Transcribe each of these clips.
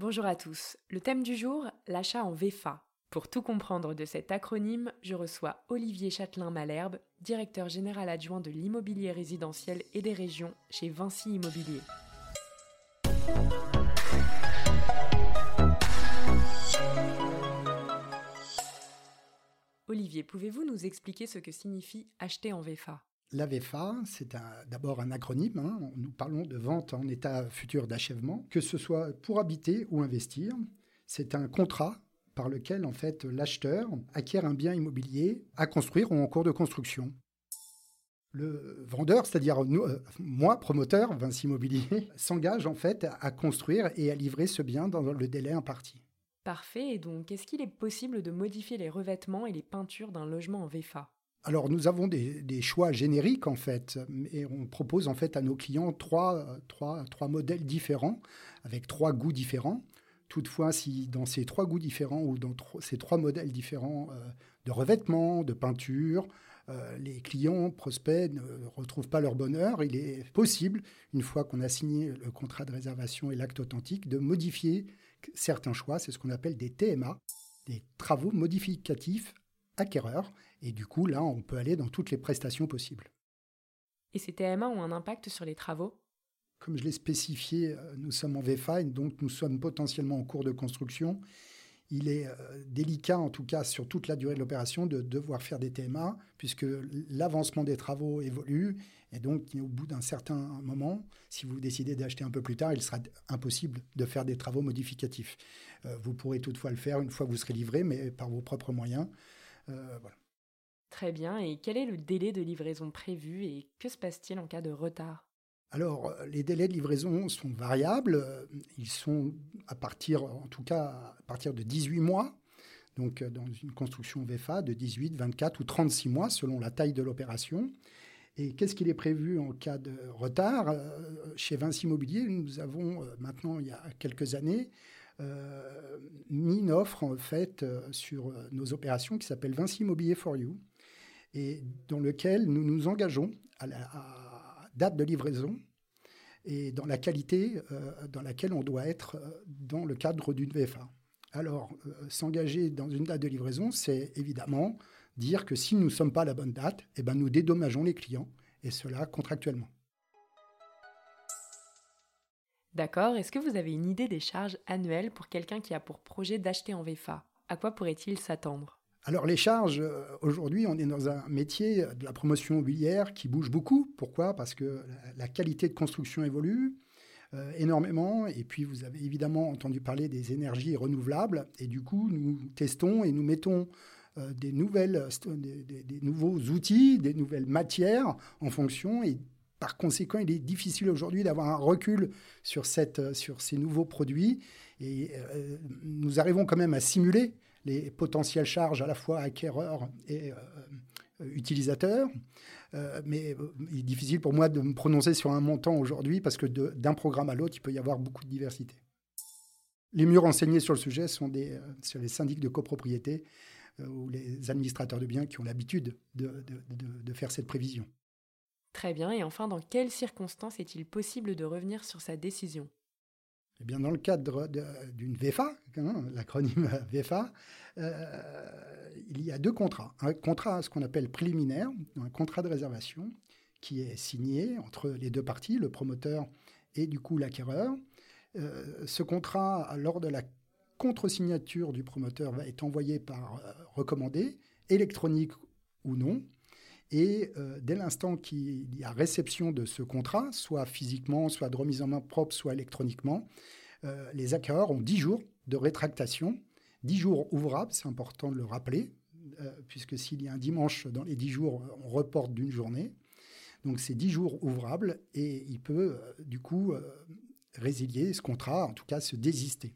Bonjour à tous. Le thème du jour, l'achat en VFA. Pour tout comprendre de cet acronyme, je reçois Olivier Châtelain-Malherbe, directeur général adjoint de l'immobilier résidentiel et des régions chez Vinci Immobilier. Olivier, pouvez-vous nous expliquer ce que signifie acheter en VFA la VFA, c'est d'abord un acronyme. Hein. Nous parlons de vente en état futur d'achèvement, que ce soit pour habiter ou investir. C'est un contrat par lequel en fait l'acheteur acquiert un bien immobilier à construire ou en cours de construction. Le vendeur, c'est-à-dire euh, moi, promoteur, Vinci Immobilier, s'engage en fait à construire et à livrer ce bien dans le délai imparti. Parfait. Donc, est-ce qu'il est possible de modifier les revêtements et les peintures d'un logement en VFA alors nous avons des, choix génériques en fait, et on propose en fait à nos clients trois, trois, trois modèles différents, avec trois goûts différents. Toutefois, si dans ces trois goûts différents ou dans ces trois modèles différents euh, de revêtement, de peinture, euh, les clients, prospects ne retrouvent pas leur bonheur, il est possible, une fois qu'on a signé le contrat de réservation et l'acte authentique, de modifier certains choix. C'est ce qu'on appelle des TMA, des travaux modificatifs acquéreur. Et du coup, là, on peut aller dans toutes les prestations possibles. Et ces TMA ont un impact sur les travaux? Comme je l'ai spécifié, euh, nous sommes en VFA, donc nous sommes potentiellement en cours de construction. Il est euh, délicat, en tout cas sur toute la durée de l'opération, de devoir faire des TMA, puisque l'avancement des travaux évolue. Et donc, au bout d'un certain moment, si vous décidez d'acheter un peu plus tard, il sera impossible de faire des travaux modificatifs. Euh, vous pourrez toutefois le faire une fois que vous serez livré, mais par vos propres moyens. Euh, Très bien. Et quel est le délai de livraison prévu et que se passe-t-il en cas de retard? Alors, euh, les délais de livraison sont variables. Ils sont à partir, en tout cas, à partir de 18 mois. Donc, euh, dans une construction VFA, de 18, 24 ou 36 mois, selon la taille de l'opération. Et qu'est-ce qu'il est prévu en cas de retard? Chez Vinci Immobilier, nous avons maintenant, il y a quelques années, euh, mis une offre en fait euh, sur euh, nos opérations qui s'appelle Vinci Immobilier for You et dans lequel nous nous engageons à la date de livraison et dans la qualité dans laquelle on doit être dans le cadre d'une VFA. Alors, s'engager dans une date de livraison, c'est évidemment dire que si nous ne sommes pas à la bonne date, eh ben, nous dédommageons les clients, et cela contractuellement. D'accord, est-ce que vous avez une idée des charges annuelles pour quelqu'un qui a pour projet d'acheter en VFA À quoi pourrait-il s'attendre? Alors les charges, euh, aujourd'hui, on est dans un métier de la promotion immobilière qui bouge beaucoup. Pourquoi? Parce que la qualité de construction évolue euh, énormément. Et puis, vous avez évidemment entendu parler des énergies renouvelables. Et du coup, nous testons et nous mettons euh, des, nouvelles, des, des, nouveaux outils, des nouvelles matières en fonction. Et par conséquent, il est difficile aujourd'hui d'avoir un recul sur, sur ces nouveaux produits. Et euh, nous arrivons quand même à simuler les potentielles charges à la fois acquéreurs et euh, utilisateurs. Euh, mais il est difficile pour moi de me prononcer sur un montant aujourd'hui parce que d'un programme à l'autre, il peut y avoir beaucoup de diversité. Les mieux renseignés sur le sujet sont les syndics de copropriété ou les administrateurs de biens qui ont l'habitude de, de faire cette prévision. Très bien, et enfin, dans quelles circonstances est-il possible de revenir sur sa décision? Eh bien, dans le cadre d'une VFA, hein, l'acronyme VFA, euh, il y a deux contrats. Un contrat, ce qu'on appelle préliminaire, un contrat de réservation, qui est signé entre les deux parties, le promoteur et du coup l'acquéreur. Euh, ce contrat, lors de la contre-signature du promoteur, va être envoyé par euh, recommandé, électronique ou non, et euh, dès l'instant qu'il y a réception de ce contrat, soit physiquement, soit de remise en main propre, soit électroniquement, euh, les acquéreurs ont 10 jours de rétractation, 10 jours ouvrables, c'est important de le rappeler, euh, puisque s'il y a un dimanche dans les 10 jours, on reporte d'une journée. Donc c'est 10 jours ouvrables et il peut du coup résilier ce contrat, en tout cas se désister.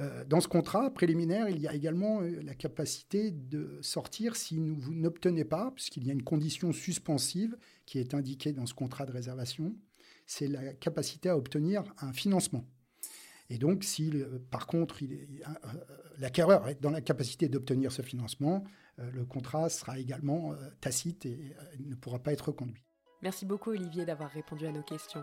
Euh, dans ce contrat préliminaire, il y a également euh, la capacité de sortir si vous n'obtenez pas, puisqu'il y a une condition suspensive qui est indiquée dans ce contrat de réservation, c'est la capacité à obtenir un financement. Et donc, si par contre euh, l'acquéreur est dans la capacité d'obtenir ce financement, le contrat sera également tacite et ne pourra pas être reconduit. Merci beaucoup Olivier d'avoir répondu à nos questions.